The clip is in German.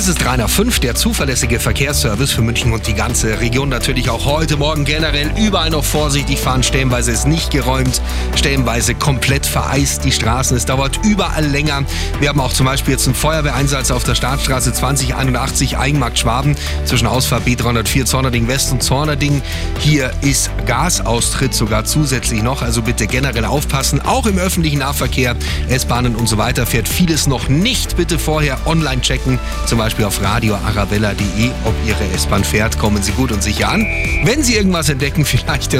Es ist 305, der zuverlässige Verkehrsservice für München und die ganze Region. Natürlich auch heute Morgen generell überall noch vorsichtig fahren. Stellenweise ist nicht geräumt, stellenweise komplett vereist die Straßen. Es dauert überall länger. Wir haben auch zum Beispiel jetzt einen Feuerwehreinsatz auf der Startstraße 2081 Eigenmarkt Schwaben zwischen Ausfahrt B304 Zornerding West und Zornerding. Hier ist Gasaustritt sogar zusätzlich noch. Also bitte generell aufpassen. Auch im öffentlichen Nahverkehr, S-Bahnen und so weiter fährt vieles noch nicht. Bitte vorher online checken. Zum Beispiel auf radioarabella.de, ob Ihre S-Bahn fährt. Kommen Sie gut und sicher an. Wenn Sie irgendwas entdecken, vielleicht